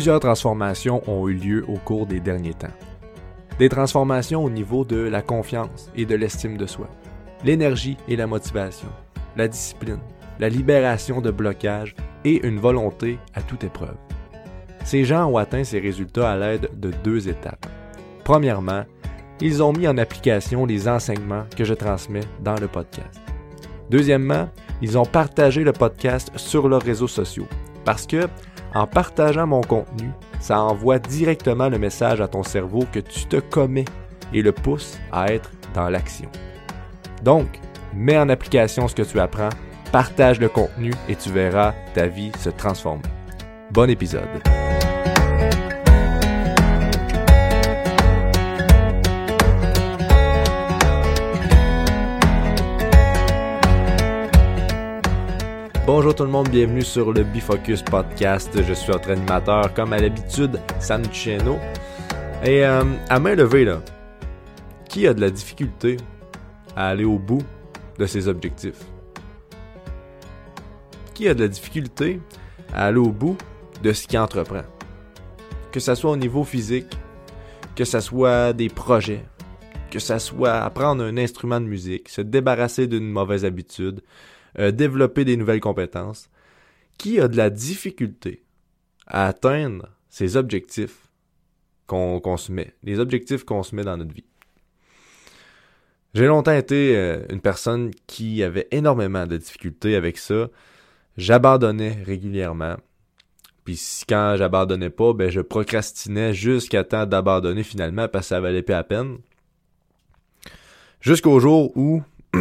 Plusieurs transformations ont eu lieu au cours des derniers temps. Des transformations au niveau de la confiance et de l'estime de soi, l'énergie et la motivation, la discipline, la libération de blocages et une volonté à toute épreuve. Ces gens ont atteint ces résultats à l'aide de deux étapes. Premièrement, ils ont mis en application les enseignements que je transmets dans le podcast. Deuxièmement, ils ont partagé le podcast sur leurs réseaux sociaux parce que en partageant mon contenu, ça envoie directement le message à ton cerveau que tu te commets et le pousse à être dans l'action. Donc, mets en application ce que tu apprends, partage le contenu et tu verras ta vie se transformer. Bon épisode. Bonjour tout le monde, bienvenue sur le Bifocus Podcast. Je suis votre animateur, comme à l'habitude, Sam Cheno. Et euh, à main levée, là, qui a de la difficulté à aller au bout de ses objectifs? Qui a de la difficulté à aller au bout de ce qu'il entreprend? Que ce soit au niveau physique, que ce soit des projets, que ce soit apprendre un instrument de musique, se débarrasser d'une mauvaise habitude, euh, développer des nouvelles compétences, qui a de la difficulté à atteindre ces objectifs qu'on se met, les objectifs qu'on se met dans notre vie. J'ai longtemps été euh, une personne qui avait énormément de difficultés avec ça. J'abandonnais régulièrement. Puis quand j'abandonnais pas, ben je procrastinais jusqu'à temps d'abandonner finalement parce que ça valait pas la peine. Jusqu'au jour où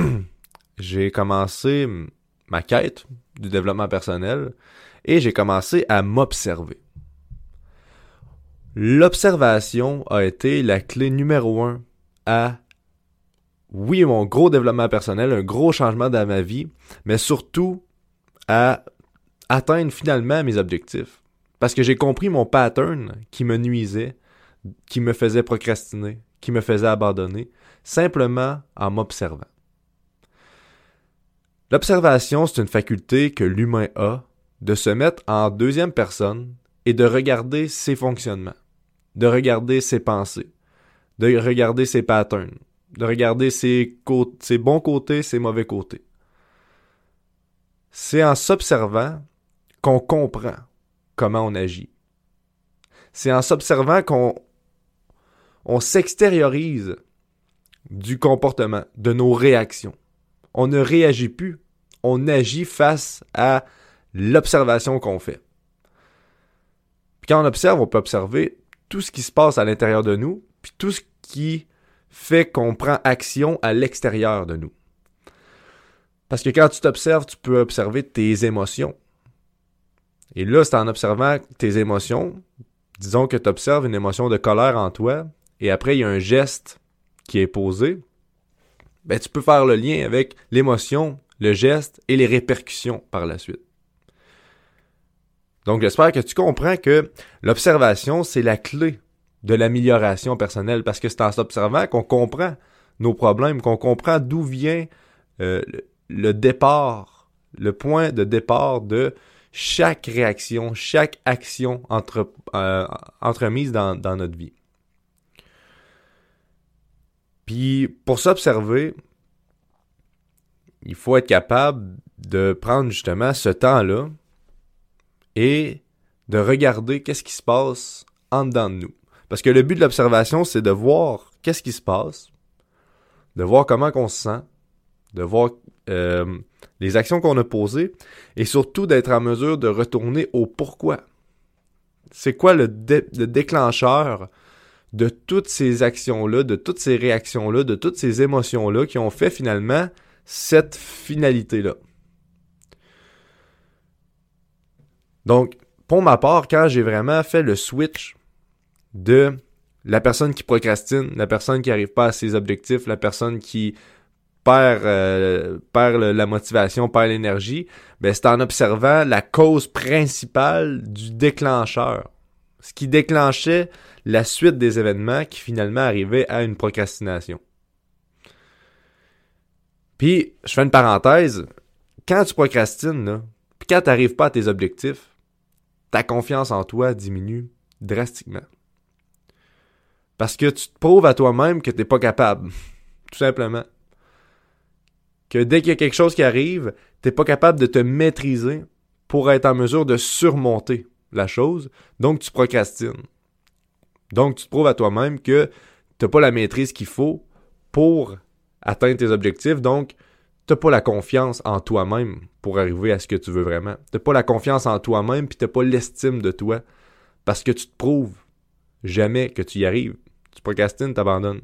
j'ai commencé ma quête du développement personnel et j'ai commencé à m'observer. L'observation a été la clé numéro un à, oui, mon gros développement personnel, un gros changement dans ma vie, mais surtout à atteindre finalement mes objectifs. Parce que j'ai compris mon pattern qui me nuisait, qui me faisait procrastiner, qui me faisait abandonner, simplement en m'observant. L'observation, c'est une faculté que l'humain a de se mettre en deuxième personne et de regarder ses fonctionnements, de regarder ses pensées, de regarder ses patterns, de regarder ses, bons côtés, ses mauvais côtés. C'est en s'observant qu'on comprend comment on agit. C'est en s'observant qu'on on s'extériorise du comportement, de nos réactions on ne réagit plus, on agit face à l'observation qu'on fait. Quand on observe, on peut observer tout ce qui se passe à l'intérieur de nous, puis tout ce qui fait qu'on prend action à l'extérieur de nous. Parce que quand tu t'observes, tu peux observer tes émotions. Et là, c'est en observant tes émotions, disons que tu observes une émotion de colère en toi, et après, il y a un geste qui est posé, ben, tu peux faire le lien avec l'émotion, le geste et les répercussions par la suite. Donc, j'espère que tu comprends que l'observation, c'est la clé de l'amélioration personnelle parce que c'est en s'observant qu'on comprend nos problèmes, qu'on comprend d'où vient euh, le départ, le point de départ de chaque réaction, chaque action entre, euh, entremise dans, dans notre vie. Puis pour s'observer, il faut être capable de prendre justement ce temps-là et de regarder qu'est-ce qui se passe en dedans de nous. Parce que le but de l'observation, c'est de voir qu'est-ce qui se passe, de voir comment on se sent, de voir euh, les actions qu'on a posées et surtout d'être en mesure de retourner au pourquoi. C'est quoi le, le déclencheur de toutes ces actions-là, de toutes ces réactions-là, de toutes ces émotions-là qui ont fait finalement cette finalité-là. Donc, pour ma part, quand j'ai vraiment fait le switch de la personne qui procrastine, la personne qui n'arrive pas à ses objectifs, la personne qui perd, euh, la motivation, perd l'énergie, ben c'est en observant la cause principale du déclencheur. Ce qui déclenchait la suite des événements qui finalement arrivaient à une procrastination. Puis, je fais une parenthèse, quand tu procrastines, puis quand tu n'arrives pas à tes objectifs, ta confiance en toi diminue drastiquement. Parce que tu te prouves à toi-même que tu n'es pas capable. Tout simplement. Que dès qu'il y a quelque chose qui arrive, tu n'es pas capable de te maîtriser pour être en mesure de surmonter la chose. Donc, tu procrastines. Donc, tu te prouves à toi-même que tu n'as pas la maîtrise qu'il faut pour atteindre tes objectifs. Donc, tu n'as pas la confiance en toi-même pour arriver à ce que tu veux vraiment. Tu n'as pas la confiance en toi-même puis tu n'as pas l'estime de toi parce que tu te prouves jamais que tu y arrives. Tu procrastines, tu abandonnes.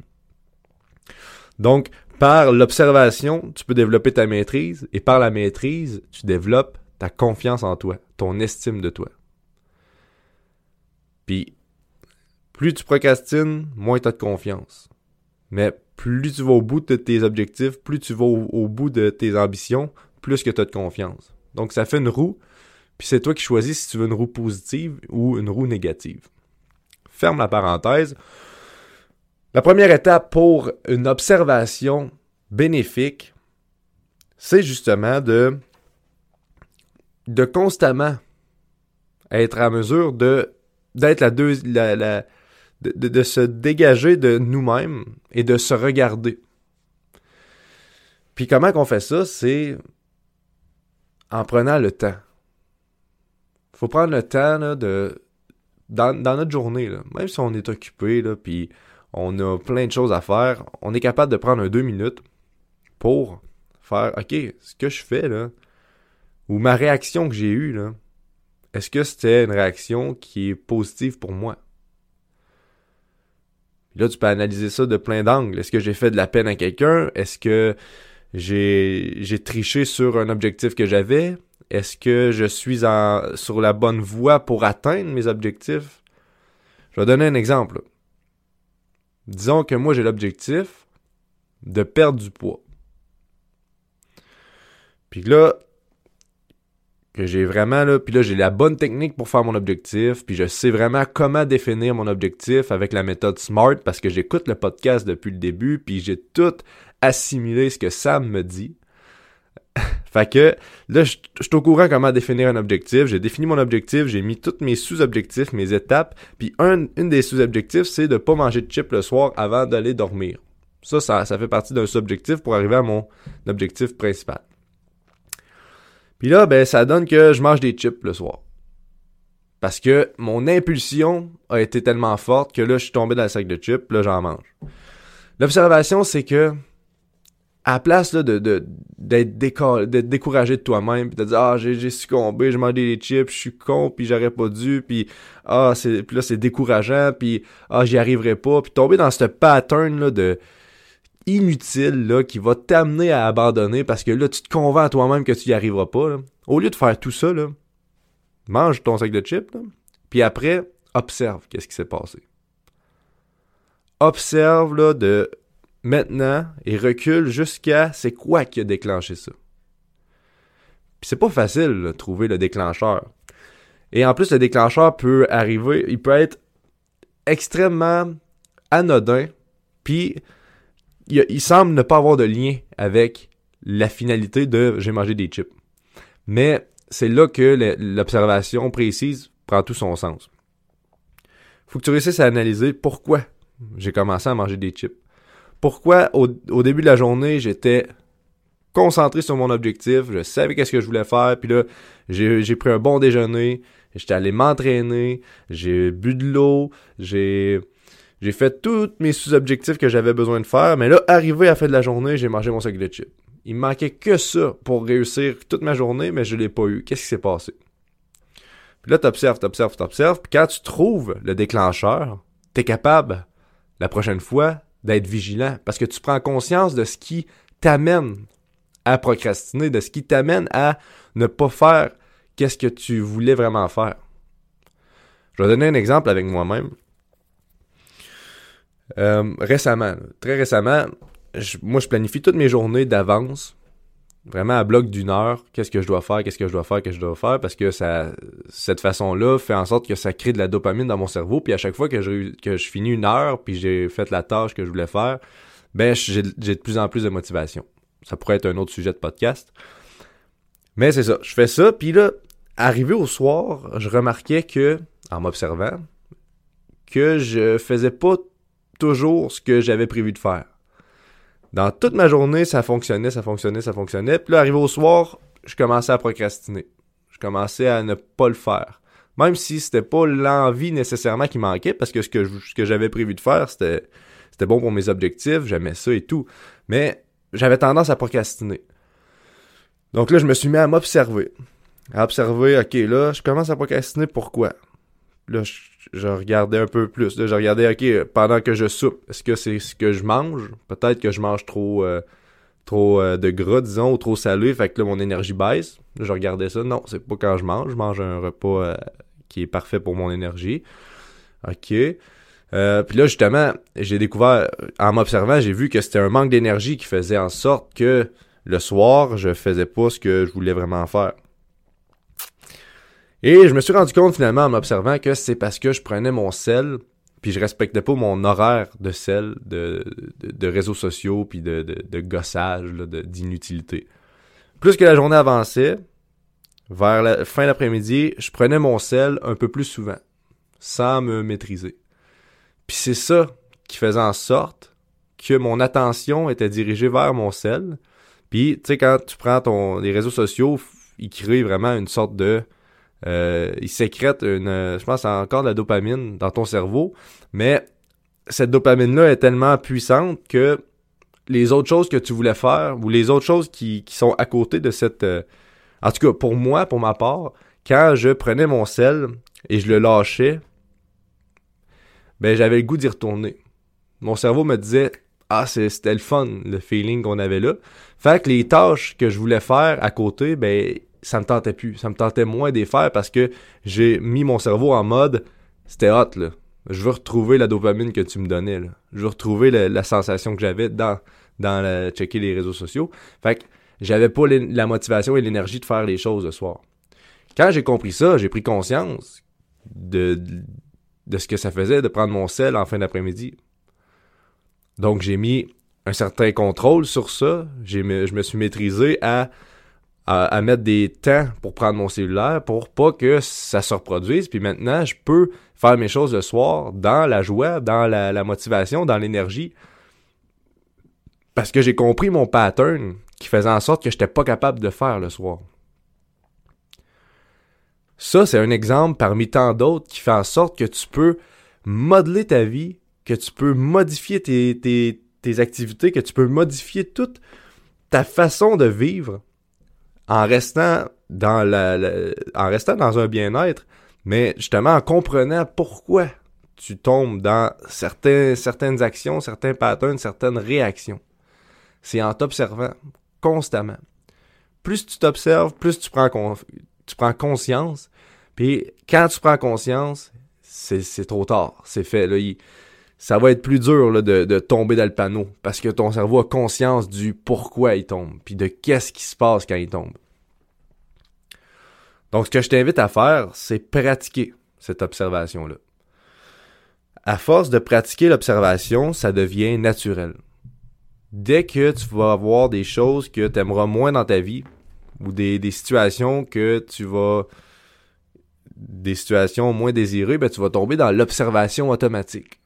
Donc, par l'observation, tu peux développer ta maîtrise et par la maîtrise, tu développes ta confiance en toi, ton estime de toi. Puis, plus tu procrastines, moins tu as de confiance. Mais plus tu vas au bout de tes objectifs, plus tu vas au, bout de tes ambitions, plus que tu as de confiance. Donc, ça fait une roue, puis c'est toi qui choisis si tu veux une roue positive ou une roue négative. Ferme la parenthèse. La première étape pour une observation bénéfique, c'est justement de, de constamment être à mesure de d'être la, deux, de, se dégager de nous-mêmes et de se regarder. Puis comment qu'on fait ça? C'est en prenant le temps. faut prendre le temps de dans, dans, notre journée, même si on est occupé, là, puis on a plein de choses à faire, on est capable de prendre deux minutes pour faire OK, ce que je fais là, ou ma réaction que j'ai eue là, est-ce que c'était une réaction qui est positive pour moi? là, tu peux analyser ça de plein d'angles. Est-ce que j'ai fait de la peine à quelqu'un? Est-ce que j'ai, triché sur un objectif que j'avais? Est-ce que je suis sur la bonne voie pour atteindre mes objectifs? Je vais donner un exemple. Disons que moi, j'ai l'objectif de perdre du poids. Puis là, que j'ai vraiment là, puis là j'ai la bonne technique pour faire mon objectif, puis je sais vraiment comment définir mon objectif avec la méthode SMART parce que j'écoute le podcast depuis le début, puis j'ai tout assimilé ce que Sam me dit. fait que là, je suis au courant comment définir un objectif. J'ai défini mon objectif, j'ai mis tous mes sous-objectifs, mes étapes. Puis un, une des sous-objectifs, c'est de pas manger de chips le soir avant d'aller dormir. Ça, ça fait partie d'un sous-objectif pour arriver à mon objectif principal. Puis là, ben, ça donne que je mange des chips le soir. Parce que mon impulsion a été tellement forte que là, je suis tombé dans le sac de chips, là, j'en mange. L'observation, c'est que, à la place là, de, de, d'être, découragé de toi-même, puis de dire Ah, j'ai, succombé, j'ai mangé des chips, je suis con, puis j'aurais pas dû, puis ah, c'est, là, c'est décourageant, puis ah, j'y arriverai pas, puis tomber dans ce pattern là, de inutile là, qui va t'amener à abandonner parce que là, tu te convaincs à toi-même que tu y arriveras pas. Au lieu de faire tout ça, mange ton sac de chips, puis après, observe qu'est-ce qui s'est passé. Observe là, de maintenant et recule jusqu'à c'est quoi qui a déclenché ça. Puis c'est pas facile de trouver le déclencheur. Et en plus, le déclencheur peut arriver, il peut être extrêmement anodin, puis il, semble ne pas avoir de lien avec la finalité de j'ai mangé des chips. Mais c'est là que l'observation précise prend tout son sens. Faut que tu réussisses à analyser pourquoi j'ai commencé à manger des chips. Pourquoi au, début de la journée, j'étais concentré sur mon objectif, je savais qu'est-ce que je voulais faire, puis là, j'ai pris un bon déjeuner, j'étais allé m'entraîner, j'ai bu de l'eau, j'ai j'ai fait tous mes sous-objectifs que j'avais besoin de faire, mais là, arrivé à la fin de la journée, j'ai mangé mon sac de chips. Il me manquait que ça pour réussir toute ma journée, mais je l'ai pas eu. Qu'est-ce qui s'est passé? Puis là, t'observes, t'observes, t'observes, puis quand tu trouves le déclencheur, t'es capable, la prochaine fois, d'être vigilant, parce que tu prends conscience de ce qui t'amène à procrastiner, de ce qui t'amène à ne pas faire qu'est-ce que tu voulais vraiment faire. Je vais donner un exemple avec moi-même. Euh, récemment, très récemment, moi je planifie toutes mes journées d'avance, vraiment à bloc d'une heure, qu'est-ce que je dois faire, qu'est-ce que je dois faire, qu'est-ce que je dois faire, parce que ça, cette façon-là fait en sorte que ça crée de la dopamine dans mon cerveau, puis à chaque fois que je, que je finis une heure, puis j'ai fait la tâche que je voulais faire, ben j'ai de plus en plus de motivation. Ça pourrait être un autre sujet de podcast. Mais c'est ça, je fais ça, puis là, arrivé au soir, je remarquais que, en m'observant, que je faisais pas toujours ce que j'avais prévu de faire. Dans toute ma journée, ça fonctionnait, ça fonctionnait, ça fonctionnait. Puis là, arrivé au soir, je commençais à procrastiner. Je commençais à ne pas le faire. Même si c'était pas l'envie nécessairement qui manquait, parce que ce que, j'avais prévu de faire, c'était, c'était bon pour mes objectifs, j'aimais ça et tout. Mais j'avais tendance à procrastiner. Donc là, je me suis mis à m'observer. À observer, ok, là, je commence à procrastiner, pourquoi? Là, je, regardais un peu plus. Là, je regardais, ok, pendant que je soupe, est-ce que c'est ce que je mange? Peut-être que je mange trop, euh, trop euh, de gras, disons, ou trop salé, fait que là, mon énergie baisse. Là, je regardais ça. Non, c'est pas quand je mange. Je mange un repas euh, qui est parfait pour mon énergie. OK. Puis là, justement, j'ai découvert, en m'observant, j'ai vu que c'était un manque d'énergie qui faisait en sorte que le soir, je faisais pas ce que je voulais vraiment faire. Et je me suis rendu compte finalement en m'observant que c'est parce que je prenais mon sel, puis je respectais pas mon horaire de sel, de, réseaux sociaux, puis de, gossage, d'inutilité. Plus que la journée avançait, vers la fin d'après-midi, je prenais mon sel un peu plus souvent, sans me maîtriser. Puis c'est ça qui faisait en sorte que mon attention était dirigée vers mon sel. Puis, tu sais, quand tu prends les réseaux sociaux, ils créent vraiment une sorte de euh, il sécrète une, je pense, encore de la dopamine dans ton cerveau, mais cette dopamine-là est tellement puissante que les autres choses que tu voulais faire ou les autres choses qui, qui sont à côté de cette... Euh, en tout cas, pour moi, pour ma part, quand je prenais mon sel et je le lâchais, ben j'avais le goût d'y retourner. Mon cerveau me disait ah c'était le fun le feeling qu'on avait là. Fait que les tâches que je voulais faire à côté, ben ça me tentait plus. Ça me tentait moins d'y faire parce que j'ai mis mon cerveau en mode c'était hot là. Je veux retrouver la dopamine que tu me donnais là. Je veux retrouver la, sensation que j'avais dans dans checker les réseaux sociaux. Fait que j'avais pas la motivation et l'énergie de faire les choses le soir. Quand j'ai compris ça, j'ai pris conscience de, de ce que ça faisait de prendre mon sel en fin d'après-midi. Donc j'ai mis un certain contrôle sur ça. je me suis maîtrisé à mettre des temps pour prendre mon cellulaire pour pas que ça se reproduise. Puis maintenant, je peux faire mes choses le soir dans la joie, dans la, motivation, dans l'énergie. Parce que j'ai compris mon pattern qui faisait en sorte que je n'étais pas capable de faire le soir. Ça, c'est un exemple parmi tant d'autres qui fait en sorte que tu peux modeler ta vie, que tu peux modifier tes, tes activités, que tu peux modifier toute ta façon de vivre en restant dans en restant dans un bien-être, mais justement en comprenant pourquoi tu tombes dans certains, certaines actions, certains patterns, certaines réactions. C'est en t'observant constamment. Plus tu t'observes, plus tu prends, tu prends conscience. Puis quand tu prends conscience, c'est trop tard. C'est fait. Là, ça va être plus dur là, de, tomber dans le panneau parce que ton cerveau a conscience du pourquoi il tombe, puis de qu'est-ce qui se passe quand il tombe. Donc, ce que je t'invite à faire, c'est pratiquer cette observation-là. À force de pratiquer l'observation, ça devient naturel. Dès que tu vas avoir des choses que tu aimeras moins dans ta vie, ou des, des situations que tu vas des situations moins désirées, ben, tu vas tomber dans l'observation automatique.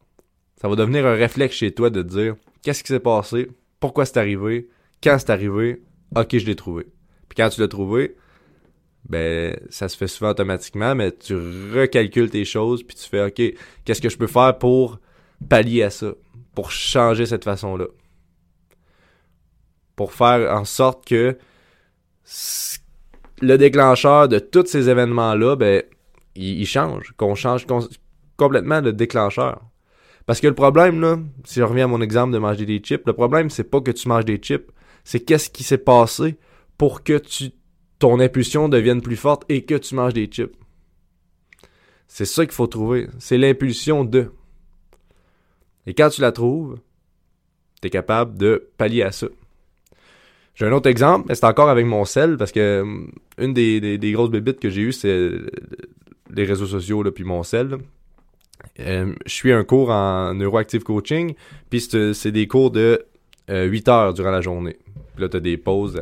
Ça va devenir un réflexe chez toi de te dire qu'est-ce qui s'est passé, pourquoi c'est arrivé, quand c'est arrivé, ok, je l'ai trouvé. Puis quand tu l'as trouvé, ben ça se fait souvent automatiquement, mais tu recalcules tes choses, puis tu fais OK, qu'est-ce que je peux faire pour pallier à ça, pour changer cette façon-là. Pour faire en sorte que le déclencheur de tous ces événements-là, ben, il, change, qu'on change complètement le déclencheur. Parce que le problème, là, si je reviens à mon exemple de manger des chips, le problème, c'est pas que tu manges des chips, c'est qu'est-ce qui s'est passé pour que tu ton impulsion devienne plus forte et que tu manges des chips. C'est ça qu'il faut trouver. C'est l'impulsion de. Et quand tu la trouves, tu es capable de pallier à ça. J'ai un autre exemple, mais c'est encore avec mon sel, parce que hum, une des, des, grosses bébites que j'ai eues, c'est les réseaux sociaux, là, puis mon sel. Je suis un cours en neuroactive coaching, puis c'est des cours de 8 euh, heures durant la journée. Puis là, tu as des pauses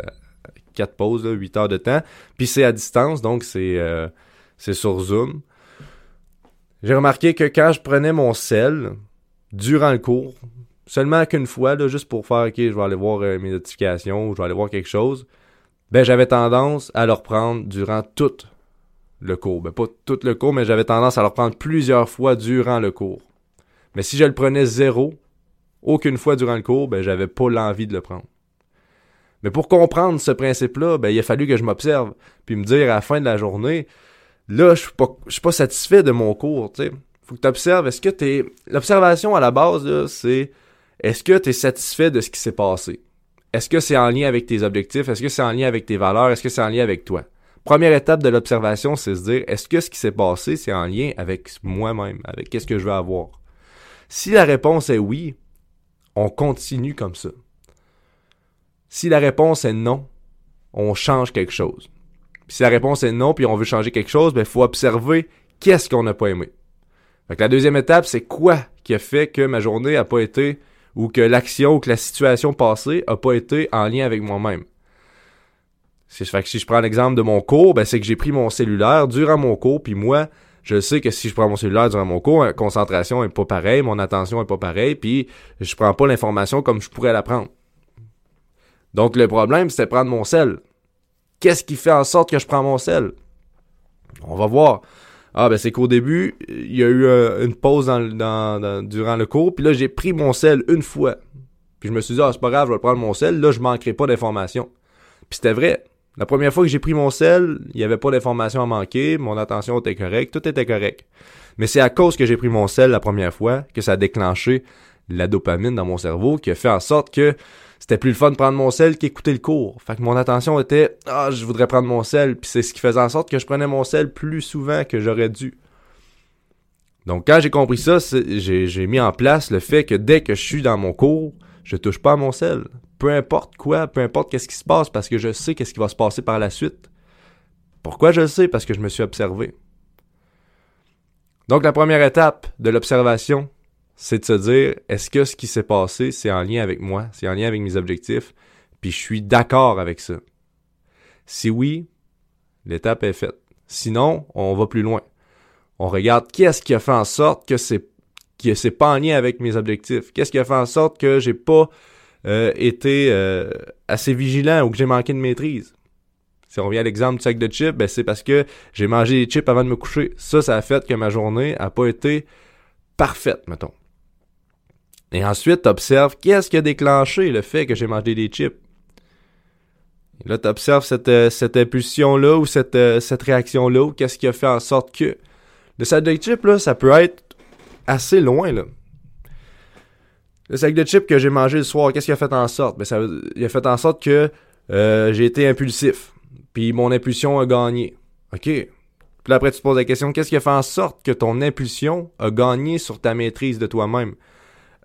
quatre pauses, là, 8 heures de temps. Puis c'est à distance, donc c'est euh, c'est sur Zoom. J'ai remarqué que quand je prenais mon sel durant le cours, seulement qu'une fois, là, juste pour faire, ok, je vais aller voir euh, mes notifications ou je vais aller voir quelque chose, ben j'avais tendance à le reprendre durant tout le cours. Ben pas tout le cours, mais j'avais tendance à le reprendre plusieurs fois durant le cours. Mais si je le prenais zéro, aucune fois durant le cours, ben j'avais pas l'envie de le prendre. Mais pour comprendre ce principe-là, ben il a fallu que je m'observe, puis me dire à la fin de la journée, là, je suis pas, suis pas satisfait de mon cours, tu. Faut que tu observes, est-ce que t'es... L'observation à la base, c'est est-ce que tu es satisfait de ce qui s'est passé? Est-ce que c'est en lien avec tes objectifs? Est-ce que c'est en lien avec tes valeurs? Est-ce que c'est en lien avec toi? Première étape de l'observation, c'est se dire, est-ce que ce qui s'est passé, c'est en lien avec moi-même, avec qu'est-ce que je veux avoir? Si la réponse est oui, on continue comme ça. Si la réponse est non, on change quelque chose. si la réponse est non, puis on veut changer quelque chose, ben, il faut observer qu'est-ce qu'on n'a pas aimé. la deuxième étape, c'est quoi qui a fait que ma journée n'a pas été, ou que l'action ou que la situation passée n'a pas été en lien avec moi-même? Fait que si je prends l'exemple de mon cours, ben, c'est que j'ai pris mon cellulaire durant mon cours, puis moi, je sais que si je prends mon cellulaire durant mon cours, la concentration est pas pareille, mon attention est pas pareille, puis je prends pas l'information comme je pourrais la prendre. Donc le problème, c'est prendre mon sel. Qu'est-ce qui fait en sorte que je prends mon sel? On va voir. Ah ben c'est qu'au début, il y a eu euh, une pause dans, durant le cours, puis là j'ai pris mon sel une fois. Puis je me suis dit, ah c'est pas grave, je vais prendre mon sel, là je manquerai pas d'informations. Puis c'était vrai. La première fois que j'ai pris mon sel, il n'y avait pas d'informations à manquer, mon attention était correcte, tout était correct. Mais c'est à cause que j'ai pris mon sel la première fois que ça a déclenché la dopamine dans mon cerveau qui a fait en sorte que c'était plus le fun de prendre mon sel qu'écouter le cours. Fait que mon attention était ah, je voudrais prendre mon sel, puis c'est ce qui faisait en sorte que je prenais mon sel plus souvent que j'aurais dû. Donc quand j'ai compris ça, j'ai mis en place le fait que dès que je suis dans mon cours, je touche pas à mon sel peu importe quoi, peu importe qu'est-ce qui se passe, parce que je sais qu'est-ce qui va se passer par la suite. Pourquoi je le sais? Parce que je me suis observé. Donc la première étape de l'observation, c'est de se dire, est-ce que ce qui s'est passé, c'est en lien avec moi, c'est en lien avec mes objectifs, puis je suis d'accord avec ça. Si oui, l'étape est faite. Sinon, on va plus loin. On regarde qu'est-ce qui a fait en sorte que c'est que c'est pas en lien avec mes objectifs. Qu'est-ce qui a fait en sorte que j'ai pas euh, été euh, assez vigilant ou que j'ai manqué de maîtrise? Si on revient à l'exemple du sac de chips, ben c'est parce que j'ai mangé des chips avant de me coucher. Ça, ça a fait que ma journée a pas été parfaite, mettons. Et ensuite, tu observes qu'est-ce qui a déclenché le fait que j'ai mangé des chips. Et là, tu observes cette, euh, cette impulsion-là ou cette, cette réaction-là ou qu'est-ce qui a fait en sorte que. Le sac de chips, là, ça peut être assez loin, là. Le sac de chips que j'ai mangé le soir, qu'est-ce qui a fait en sorte? Ben, ça, il a fait en sorte que euh, j'ai été impulsif. Puis mon impulsion a gagné. OK. Puis après, tu te poses la question, qu'est-ce qui a fait en sorte que ton impulsion a gagné sur ta maîtrise de toi-même?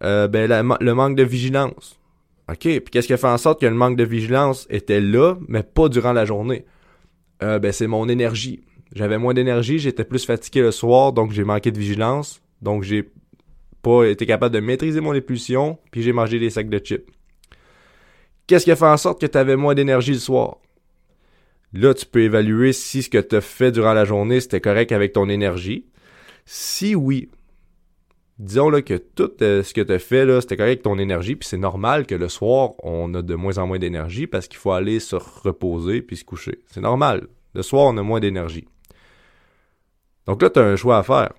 Euh, ben, le manque de vigilance. OK. Puis qu'est-ce qui a fait en sorte que le manque de vigilance était là, mais pas durant la journée? Euh, ben, c'est mon énergie. J'avais moins d'énergie, j'étais plus fatigué le soir, donc j'ai manqué de vigilance. Donc j'ai pas été capable de maîtriser mon impulsion, puis j'ai mangé des sacs de chips. Qu'est-ce qui a fait en sorte que tu avais moins d'énergie le soir? Là, tu peux évaluer si ce que tu as fait durant la journée, c'était correct avec ton énergie. Si oui, disons là, que tout euh, ce que tu as fait, c'était correct avec ton énergie, puis c'est normal que le soir, on a de moins en moins d'énergie parce qu'il faut aller se reposer puis se coucher. C'est normal. Le soir, on a moins d'énergie. Donc là, tu as un choix à faire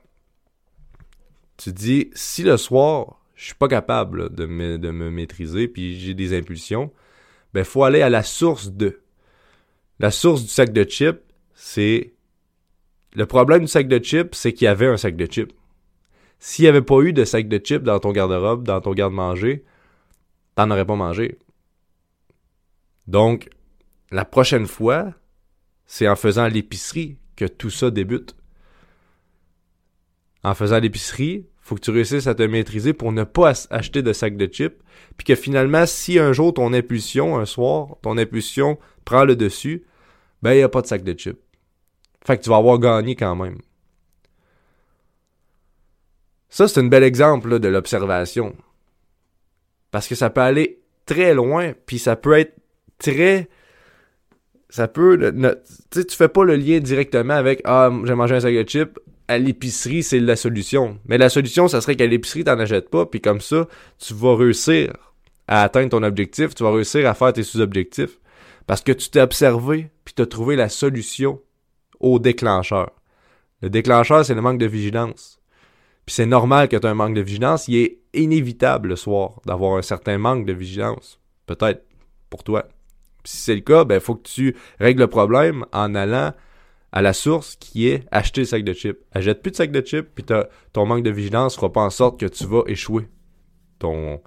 tu dis, si le soir, je suis pas capable de, me, de me maîtriser, puis j'ai des impulsions, ben faut aller à la source de. La source du sac de chips, c'est... Le problème du sac de chips, c'est qu'il y avait un sac de chips. S'il n'y avait pas eu de sac de chips dans ton garde-robe, dans ton garde-manger, t'en aurais pas mangé. Donc, la prochaine fois, c'est en faisant l'épicerie que tout ça débute. En faisant l'épicerie, faut que tu réussisses à te maîtriser pour ne pas acheter de sac de chips. Puis que finalement, si un jour ton impulsion, un soir, ton impulsion prend le dessus, ben il n'y a pas de sac de chips. Fait que tu vas avoir gagné quand même. Ça, c'est un bel exemple de l'observation. Parce que ça peut aller très loin, puis ça peut être très ça peut, tu sais, tu fais pas le lien directement avec, ah, j'ai mangé un sac de chips, à l'épicerie, c'est la solution. Mais la solution, ça serait qu'à l'épicerie, t'en achètes pas, puis comme ça, tu vas réussir à atteindre ton objectif, tu vas réussir à faire tes sous-objectifs. Parce que tu t'es observé, puis tu as trouvé la solution au déclencheur. Le déclencheur, c'est le manque de vigilance. Puis c'est normal que tu aies un manque de vigilance. Il est inévitable le soir d'avoir un certain manque de vigilance. Peut-être pour toi. si c'est le cas, ben faut que tu règles le problème en allant à la source qui est acheter le sac de chips. Achète plus de sac de chips, puis ton manque de vigilance fera pas en sorte que tu vas échouer ton,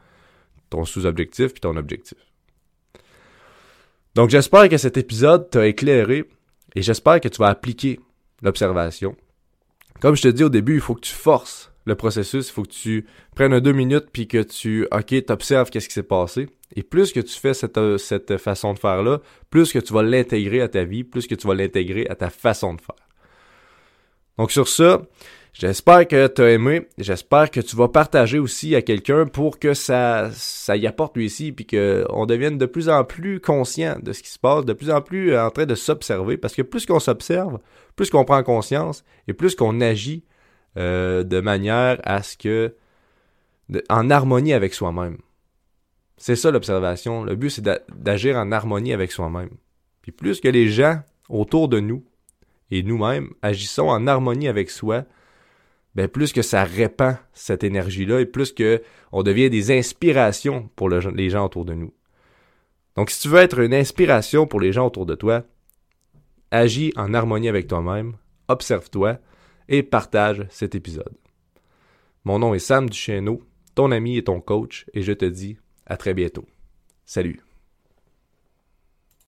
ton sous-objectif puis ton objectif. Donc j'espère que cet épisode t'a éclairé et j'espère que tu vas appliquer l'observation. Comme je te dis au début, il faut que tu forces le processus, il faut que tu prennes deux minutes puis que tu, ok, t'observes qu'est-ce qui s'est passé. Et plus que tu fais cette, cette façon de faire-là, plus que tu vas l'intégrer à ta vie, plus que tu vas l'intégrer à ta façon de faire. Donc sur ça, J'espère que tu as aimé. J'espère que tu vas partager aussi à quelqu'un pour que ça, ça y apporte lui ici, puis qu'on devienne de plus en plus conscient de ce qui se passe, de plus en plus en train de s'observer, parce que plus qu'on s'observe, plus qu'on prend conscience et plus qu'on agit euh, de manière à ce que, en harmonie avec soi-même. C'est ça l'observation. Le but, c'est d'agir en harmonie avec soi-même. Puis plus que les gens autour de nous et nous-mêmes agissons en harmonie avec soi, ben plus que ça répand cette énergie-là et plus que on devient des inspirations pour les gens autour de nous. Donc si tu veux être une inspiration pour les gens autour de toi, agis en harmonie avec toi-même, observe-toi et partage cet épisode. Mon nom est Sam Duchesneau, ton ami et ton coach, et je te dis à très bientôt. Salut.